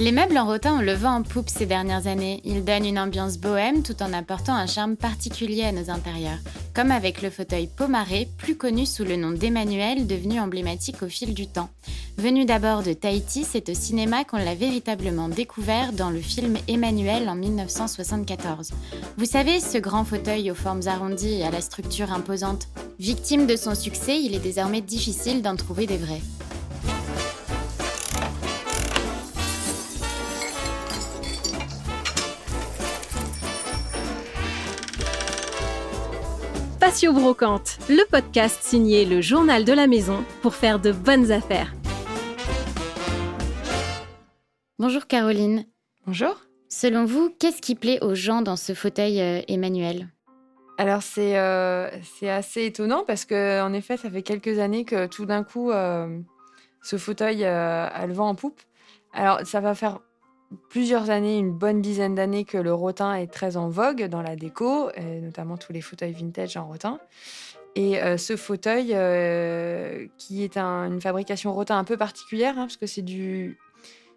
Les meubles en rotin ont le vent en poupe ces dernières années. Ils donnent une ambiance bohème tout en apportant un charme particulier à nos intérieurs. Comme avec le fauteuil Pomaré, plus connu sous le nom d'Emmanuel, devenu emblématique au fil du temps. Venu d'abord de Tahiti, c'est au cinéma qu'on l'a véritablement découvert dans le film Emmanuel en 1974. Vous savez, ce grand fauteuil aux formes arrondies et à la structure imposante. Victime de son succès, il est désormais difficile d'en trouver des vrais. Patio Brocante, le podcast signé le journal de la maison pour faire de bonnes affaires. Bonjour Caroline. Bonjour. Selon vous, qu'est-ce qui plaît aux gens dans ce fauteuil euh, Emmanuel? Alors c'est euh, c'est assez étonnant parce que en effet, ça fait quelques années que tout d'un coup, euh, ce fauteuil a le vent en poupe. Alors ça va faire plusieurs années, une bonne dizaine d'années que le rotin est très en vogue dans la déco, et notamment tous les fauteuils vintage en rotin. Et euh, ce fauteuil, euh, qui est une fabrication rotin un peu particulière, hein, parce que c'est du,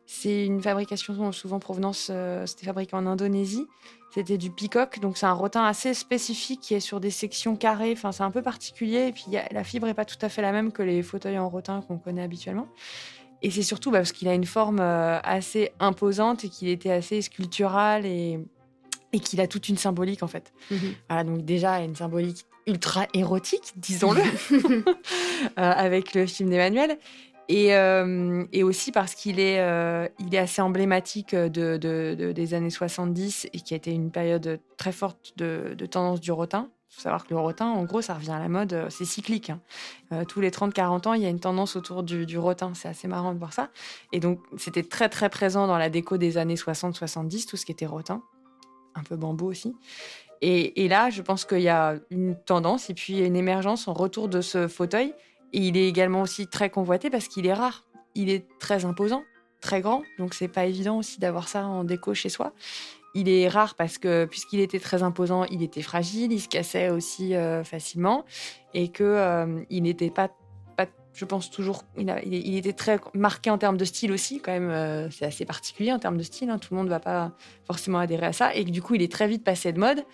c'est une fabrication souvent provenance, euh, c'était fabriqué en Indonésie. C'était du peacock, donc c'est un rotin assez spécifique qui est sur des sections carrées. Enfin, c'est un peu particulier. Et puis la fibre est pas tout à fait la même que les fauteuils en rotin qu'on connaît habituellement. Et c'est surtout bah, parce qu'il a une forme euh, assez imposante et qu'il était assez sculptural et, et qu'il a toute une symbolique en fait. Mhm. Voilà, donc déjà une symbolique ultra érotique, disons-le, euh, avec le film d'Emmanuel. Et, euh, et, aussi parce qu'il est, il est assez emblématique de, de, des années 70 et qui a été une période très forte de, tendance du rotin. Il faut savoir que le rotin, en gros, ça revient à la mode, euh, c'est cyclique. Hein. Euh, tous les 30-40 ans, il y a une tendance autour du, rotin. C'est assez marrant de voir ça. Et donc, c'était très, très présent dans la déco des années 60-70, tout ce qui était rotin. Un peu bambou aussi. Et, là, je pense qu'il y a une tendance et puis une émergence en retour de ce fauteuil. Et il est également aussi très convoité parce qu'il est rare. Il est très imposant, très grand. Donc, c'est pas évident aussi d'avoir ça en déco chez soi il est rare parce que puisqu'il était très imposant, il était fragile, il se cassait aussi euh, facilement et que euh, il n'était pas, je pense toujours, il, il, était très marqué en termes de style aussi quand même. Euh, c'est assez particulier en termes de style, hein, tout le monde ne va pas forcément adhérer à ça et que du coup il est très vite passé de mode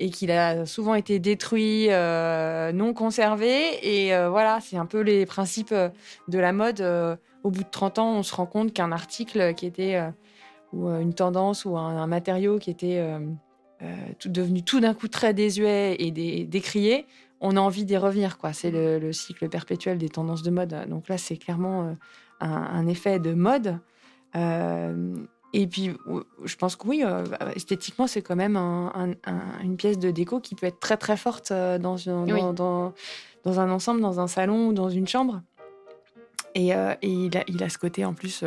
et qu'il a souvent été détruit, non conservé et voilà, c'est un peu les principes de la mode. au bout de 30 ans, on se rend compte qu'un article qui était ou euh, une tendance ou un, matériau qui était euh, euh, tout, devenu tout d'un coup très désuet et décrié, on a envie d'y revenir. Quoi. C'est le, cycle perpétuel des tendances de mode. Donc là, c'est clairement un, effet de mode. et puis, je pense que oui, esthétiquement, c'est quand même une pièce de déco qui peut être très très forte dans, dans, dans, un ensemble, dans un salon ou dans une chambre. Et, et il, a, il, a, ce côté en plus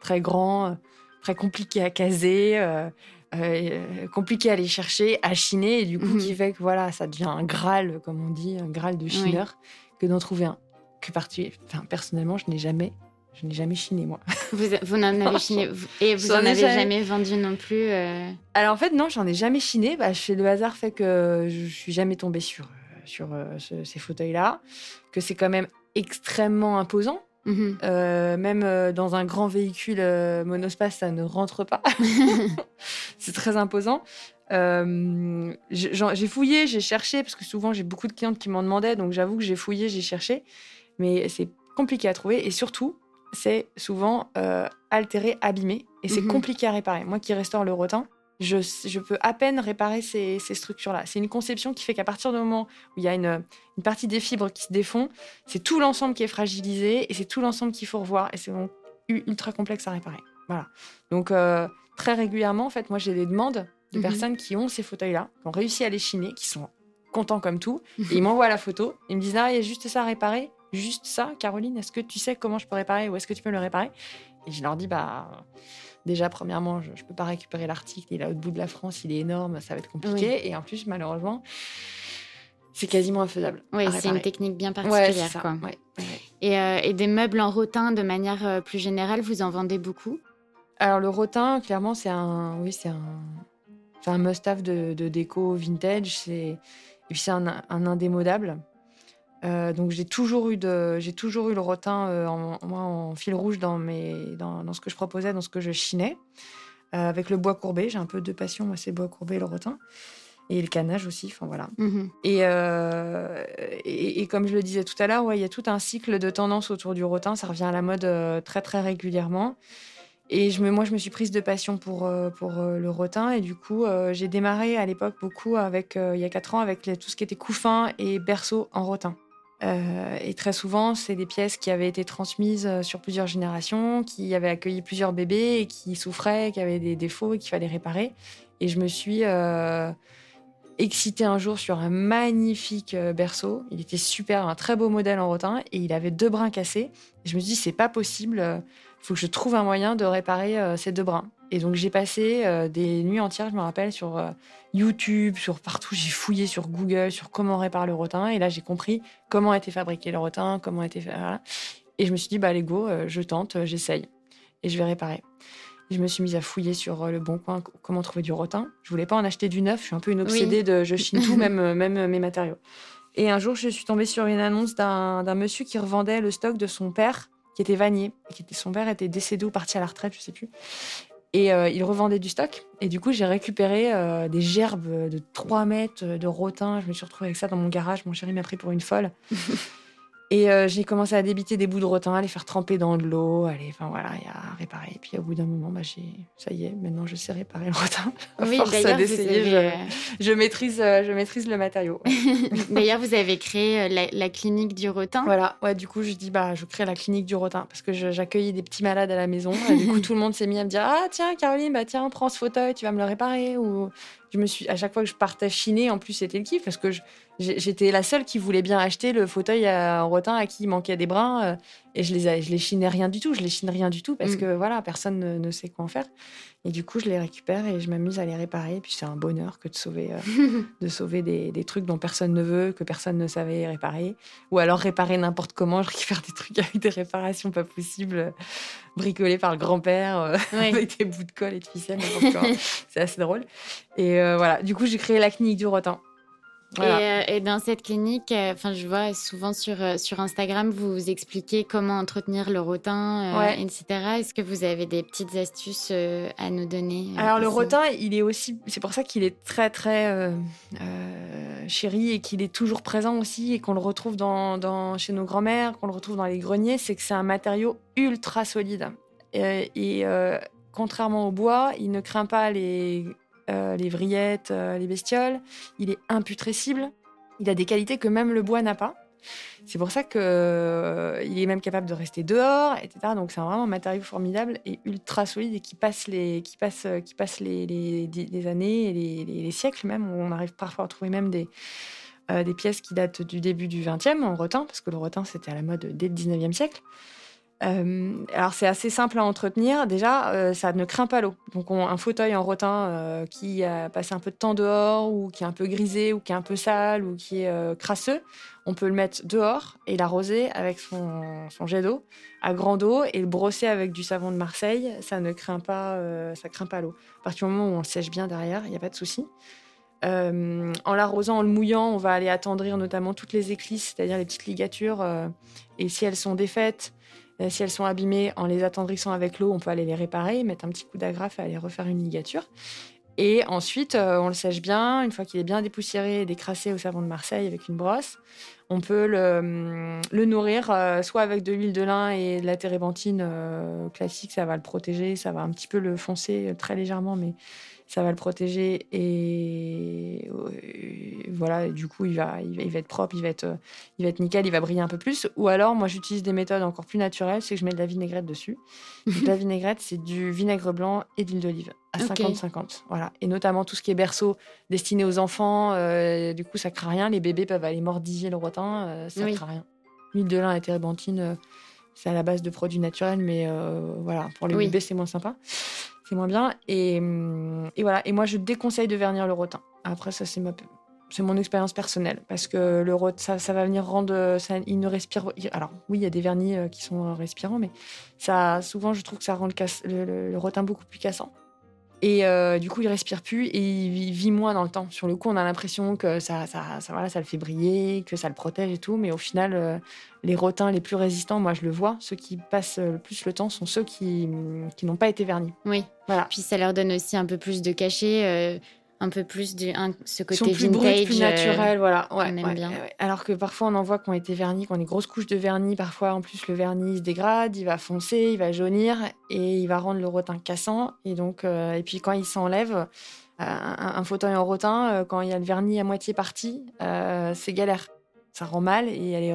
très grand, très compliqué à caser, euh, euh, compliqué à aller chercher, à chiner, et du coup, mhm. qui fait que voilà, ça devient un Graal, comme on dit, un Graal de chineur, que d'en trouver un. Que enfin, personnellement, je n'ai jamais je n'ai jamais chiné, moi. Vous, vous n'en avez chiné Et vous n'en avez jamais... vendu non plus euh? Alors en fait, non, j'en ai jamais chiné. Bah, le hasard fait que je suis jamais tombée sur, sur ces fauteuils-là. Que c'est quand même extrêmement imposant. Mhm. Euh, même euh, dans un grand véhicule euh, monospace, ça ne rentre pas. c'est très imposant. j'ai fouillé, j'ai cherché, parce que souvent j'ai beaucoup de clientes qui m'en demandaient, donc j'avoue que j'ai fouillé, j'ai cherché, mais c'est compliqué à trouver. Et surtout, c'est souvent altéré, abîmé, et c'est mhm. compliqué à réparer. Moi qui restaure le rotin, je, peux à peine réparer ces, structures-là. C'est une conception qui fait qu'à partir du moment où il y a une, partie des fibres qui se défont, c'est tout l'ensemble qui est fragilisé et c'est tout l'ensemble qu'il faut revoir et c'est ultra complexe à réparer. Voilà. Donc euh, très régulièrement, en fait, moi j'ai des demandes de mhm. personnes qui ont ces fauteuils-là, qui ont réussi à les chiner, qui sont contents comme tout, et ils m'envoient la photo. Ils me disent ah il y a juste ça à réparer, juste ça, Caroline. Est-ce que tu sais comment je peux réparer ou est-ce que tu peux le réparer? Et je leur dis bah Déjà, premièrement, je ne peux pas récupérer l'article, il est là au bout de la France, il est énorme, ça va être compliqué. Et en plus, malheureusement, c'est quasiment infaisable. Oui, c'est une technique bien particulière. quoi. Et, euh, et, des meubles en rotin, de manière euh, plus générale, vous en vendez beaucoup? Alors, le rotin, clairement, c'est un, oui, c'est un, un must-have de, déco vintage. C'est, et puis, c'est un, indémodable. Donc j'ai toujours eu de, j'ai toujours eu le rotin en, moi, en fil rouge dans mes, dans, dans, ce que je proposais, dans ce que je chinais, avec le bois courbé. J'ai un peu de passion, moi, c'est le bois courbé et le rotin et le canage aussi. Enfin voilà. Mhm. Euh, et, et, comme je le disais tout à l'heure, ouais, il y a tout un cycle de tendance autour du rotin. Ça revient à la mode euh, très très régulièrement. Et je me, moi, je me suis prise de passion pour, euh, pour le rotin. Et du coup, j'ai démarré à l'époque beaucoup avec, il y a quatre ans, avec tout ce qui était couffin et berceau en rotin. Et très souvent, c'est des pièces qui avaient été transmises sur plusieurs générations, qui avaient accueilli plusieurs bébés et qui souffraient, qui avaient des défauts et qu'il fallait réparer. Et je me suis excité un jour sur un magnifique euh, berceau. Il était super, un très beau modèle en rotin et il avait deux brins cassés. je me suis dit, c'est pas possible, il euh, faut que je trouve un moyen de réparer euh, ces deux brins. Et donc j'ai passé des nuits entières, je me rappelle, sur YouTube, sur partout. J'ai fouillé sur Google sur comment réparer le rotin. Et là, j'ai compris comment était fabriqué le rotin, comment était fait. Et je me suis dit, bah, allez, je tente, j'essaye. Et je vais réparer je me suis mise à fouiller sur euh, le bon coin comment trouver du rotin. Je voulais pas en acheter du neuf. Je suis un peu une obsédée de je chine tout, même, euh, même euh, mes matériaux. Et un jour, je suis tombée sur une annonce d'un monsieur qui revendait le stock de son père, qui était vannier. Et qui était, son père était décédé ou parti à la retraite, je sais plus. Et il revendait du stock. Et du coup, j'ai récupéré des gerbes de 3 mètres de rotin. Je me suis retrouvée avec ça dans mon garage. Mon chéri m'a pris pour une folle. Et euh, j'ai commencé à débiter des bouts de rotin, à les faire tremper dans de l'eau, aller, enfin voilà, et à réparer. Et puis au bout d'un moment, bah, j'ai, ça y est, maintenant je sais réparer le rotin. Oui, je, euh, je, maîtrise, euh, je maîtrise le matériau. d'ailleurs, vous avez créé la, clinique du rotin. Voilà, ouais, du coup, je dis, bah, je crée la clinique du rotin parce que j'accueillais des petits malades à la maison. Et du coup, tout le monde s'est mis à me dire, ah tiens, Caroline, bah tiens, prends ce fauteuil, tu vas me le réparer. Ou je me suis, à chaque fois que je partais chiner, en plus, c'était le kiff parce que j'étais la seule qui voulait bien acheter le fauteuil en rotin à qui il manquait des brins. Euh, et je les, je les chinais rien du tout. Je les chine rien du tout parce mm. que voilà, personne ne, sait quoi en faire. Et du coup, je les récupère et je m'amuse à les réparer. Et puis c'est un bonheur que de sauver, euh, de sauver des, des, trucs dont personne ne veut, que personne ne savait réparer. Ou alors réparer n'importe comment. Je récupère des trucs avec des réparations pas possibles, bricolés par le grand-père, euh, avec des bouts de colle et de ficelle. c'est assez drôle. Et voilà, du coup, j'ai créé la clinique du rotin. Euh, et, dans cette clinique, euh, enfin, je vois souvent sur, euh, sur Instagram, vous expliquez comment entretenir le rotin, etc. Est-ce que vous avez des petites astuces à nous donner Alors, le rotin, il est aussi. C'est pour ça qu'il est très, très chéri et qu'il est toujours présent aussi et qu'on le retrouve dans, dans chez nos grands-mères, qu'on le retrouve dans les greniers. C'est que c'est un matériau ultra solide. et contrairement au bois, il ne craint pas les euh, les vrillettes, euh, les bestioles. Il est imputrescible. Il a des qualités que même le bois n'a pas. C'est pour ça qu'il euh, est même capable de rester dehors, etc. Donc c'est vraiment un matériau formidable et ultra solide et qui passe les, qui passe, qui passe les, les, années et les, siècles même. On arrive parfois à trouver même des, des pièces qui datent du début du XXe en rotin, parce que le rotin c'était à la mode dès le XIXe siècle. Euh, alors c'est assez simple à entretenir. Déjà, euh, ça ne craint pas l'eau. Donc un fauteuil en rotin euh, qui a passé un peu de temps dehors ou qui est un peu grisé ou qui est un peu sale ou qui est crasseux, on peut le mettre dehors et l'arroser avec son, jet d'eau à grande eau et le brosser avec du savon de Marseille. Ça ne craint pas, ça craint pas l'eau. À partir du moment où on le sèche bien derrière, il n'y a pas de souci. en l'arrosant, en le mouillant, on va aller attendrir notamment toutes les éclisses, c'est-à-dire les petites ligatures. et si elles sont défaites, si elles sont abîmées, en les attendrissant avec l'eau, on peut aller les réparer, mettre un petit coup d'agrafe et aller refaire une ligature. Et ensuite, euh, on le sèche bien. Une fois qu'il est bien dépoussiéré et décrassé au savon de Marseille avec une brosse, on peut le, hum, nourrir euh, soit avec de l'huile de lin et de la térébenthine classique, ça va le protéger, ça va un petit peu le foncer très légèrement, mais ça va le protéger et, voilà, du coup, il va, il va, être propre, il va être, il va être nickel, il va briller un peu plus. Ou alors, moi, j'utilise des méthodes encore plus naturelles, c'est que je mets de la vinaigrette dessus. la vinaigrette, c'est du vinaigre blanc et de l'huile d'olive à 50-50. Voilà. Et notamment tout ce qui est berceau destiné aux enfants, euh, du coup, ça craint rien. Les bébés peuvent aller mordiller le rotin, euh, ça ne craint rien. L'huile de lin et térébenthine, euh, c'est à la base de produits naturels, mais voilà, pour les bébés, c'est moins sympa moins bien. Hum, et, voilà. Et moi, je déconseille de vernir le rotin. Après, ça, c'est mon expérience personnelle parce que le rotin, ça, va venir rendre, ça, il ne respire. Alors oui, il y a des vernis euh, qui sont respirants, mais ça, souvent, je trouve que ça rend le, le, rotin beaucoup plus cassant. Et du coup, il respire plus et il vit moins dans le temps. Sur le coup, on a l'impression que ça, ça, ça, voilà, ça le fait briller, que ça le protège et tout. Mais au final, les rotins les plus résistants, moi je le vois, ceux qui passent le plus le temps sont ceux qui, qui n'ont pas été vernis. Oui. Voilà. Puis ça leur donne aussi un peu plus de cachet un peu plus de ce côté sont plus vintage, plus naturel, voilà. Ouais, on aime bien. Alors que parfois on en voit qui ont été vernis, qui ont des grosses couches de vernis. Parfois en plus le vernis se dégrade, il va foncer, il va jaunir et il va rendre le rotin cassant. Et donc euh, et puis quand il s'enlève, euh, un, fauteuil en rotin, euh, quand il y a le vernis à moitié parti, c'est galère. Ça rend mal et aller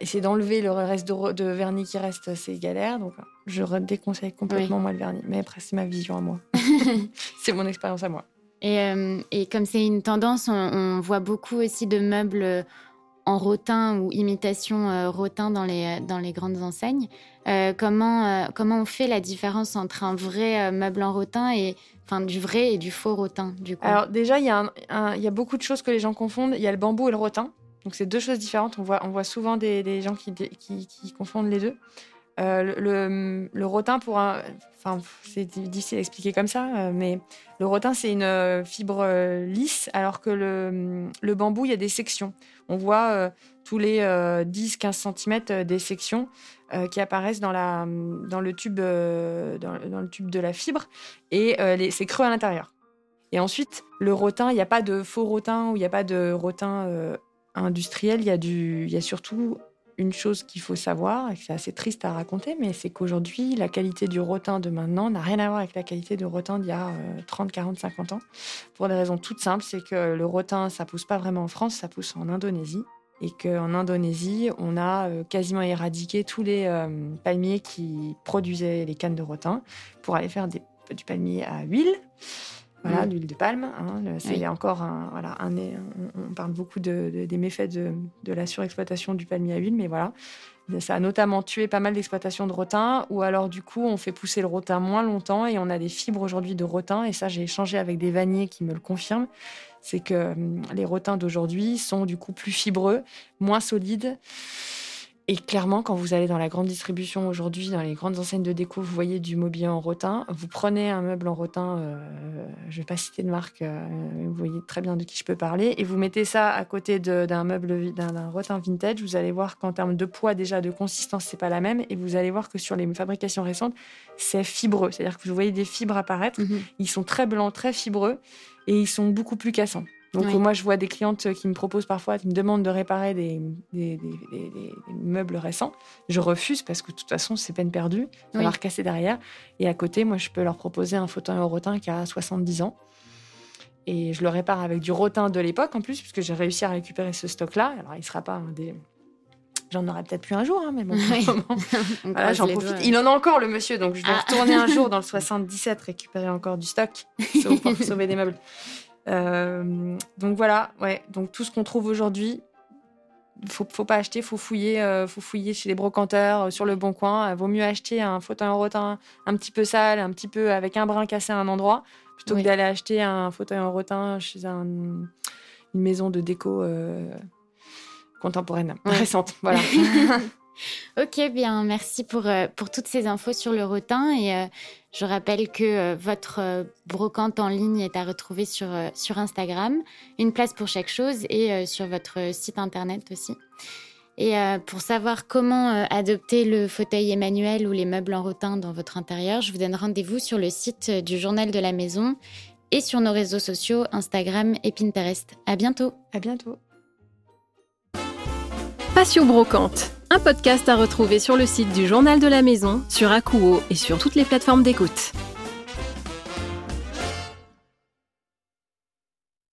essayer d'enlever le reste de, vernis qui reste, c'est galère. Donc je déconseille complètement moi le vernis. Mais après c'est ma vision à moi. c'est mon expérience à moi. Euh, et, comme c'est une tendance, on, voit beaucoup aussi de meubles en rotin ou imitation euh, rotin dans les, dans les grandes enseignes. Euh, comment, comment on fait la différence entre un vrai meuble en rotin et enfin du vrai et du faux rotin du coup? Alors déjà, il y, a y a beaucoup de choses que les gens confondent. Il y a le bambou et le rotin. Donc c'est deux choses différentes. On voit, on voit souvent des, des gens qui, qui, confondent les deux. Euh, le, rotin, pour enfin, c'est difficile à expliquer comme ça, euh, mais le rotin, c'est une euh, fibre lisse, alors que le, bambou, il y a des sections. On voit tous les 10-15 cm des sections qui apparaissent dans, la, dans, le tube, dans, le tube de la fibre, et c'est creux à l'intérieur. Et ensuite, le rotin, il n'y a pas de faux rotin ou il n'y a pas de rotin industriel, il y, a du, il y a surtout une chose qu'il faut savoir, et que c'est assez triste à raconter, mais c'est qu'aujourd'hui, la qualité du rotin de maintenant n'a rien à voir avec la qualité du rotin d'il y a 30, 40, 50 ans. Pour des raisons toutes simples, c'est que le rotin, ça pousse pas vraiment en France, ça pousse en Indonésie. Et qu'en Indonésie, on a euh, quasiment éradiqué tous les euh, palmiers qui produisaient les cannes de rotin pour aller faire du palmier à huile. Voilà, mm. l'huile de palme. Hein, c'est encore un, voilà, un, on, parle beaucoup de, des méfaits de, de, la surexploitation du palmier à huile, mais voilà. Ça a notamment tué pas mal d'exploitations de rotin, ou alors du coup, on fait pousser le rotin moins longtemps et on a des fibres aujourd'hui de rotin. Et ça, j'ai échangé avec des vanniers qui me le confirment. C'est que hum, les rotins d'aujourd'hui sont du coup plus fibreux, moins solides. Et clairement, quand vous allez dans la grande distribution aujourd'hui, dans les grandes enseignes de déco, vous voyez du mobilier en rotin. Vous prenez un meuble en rotin, euh, je ne vais pas citer de marque, euh, vous voyez très bien de qui je peux parler, et vous mettez ça à côté d'un meuble, d'un rotin vintage. Vous allez voir qu'en termes de poids, déjà de consistance, c'est pas la même. Et vous allez voir que sur les fabrications récentes, c'est fibreux. C'est-à-dire que vous voyez des fibres apparaître. Mhm. Ils sont très blancs, très fibreux, et ils sont beaucoup plus cassants. Donc moi, je vois des clientes qui me proposent parfois, qui me demandent de réparer des, des, meubles récents. Je refuse parce que de toute façon, c'est peine perdue. Ça va recasser derrière. Et à côté, moi, je peux leur proposer un fauteuil en rotin qui a 70 ans. Et je le répare avec du rotin de l'époque en plus, puisque j'ai réussi à récupérer ce stock-là. Alors, il sera pas un des... J'en aurai peut-être plus un jour, hein, mais bon, voilà, j'en profite. Il en a encore, le monsieur, donc je vais ah. retourner un jour dans le 77, récupérer encore du stock pour sauver des meubles. Euh, donc voilà, ouais. Donc tout ce qu'on trouve aujourd'hui, faut, faut pas acheter, faut fouiller, euh, faut fouiller chez les brocanteurs, euh, sur le bon coin. vaut mieux acheter un fauteuil en rotin un petit peu sale, un petit peu avec un brin cassé à un endroit, plutôt que d'aller acheter un fauteuil en rotin chez une maison de déco contemporaine, récente. Voilà. Ok, bien, merci pour, euh, pour toutes ces infos sur le rotin. Et euh, je rappelle que euh, votre brocante en ligne est à retrouver sur, sur Instagram, une place pour chaque chose, et sur votre site internet aussi. Et pour savoir comment adopter le fauteuil Emmanuel ou les meubles en rotin dans votre intérieur, je vous donne rendez-vous sur le site du Journal de la Maison et sur nos réseaux sociaux Instagram et Pinterest. À bientôt. À bientôt. Passion brocante un podcast à retrouver sur le site du Journal de la Maison, sur Akuo et sur toutes les plateformes d'écoute.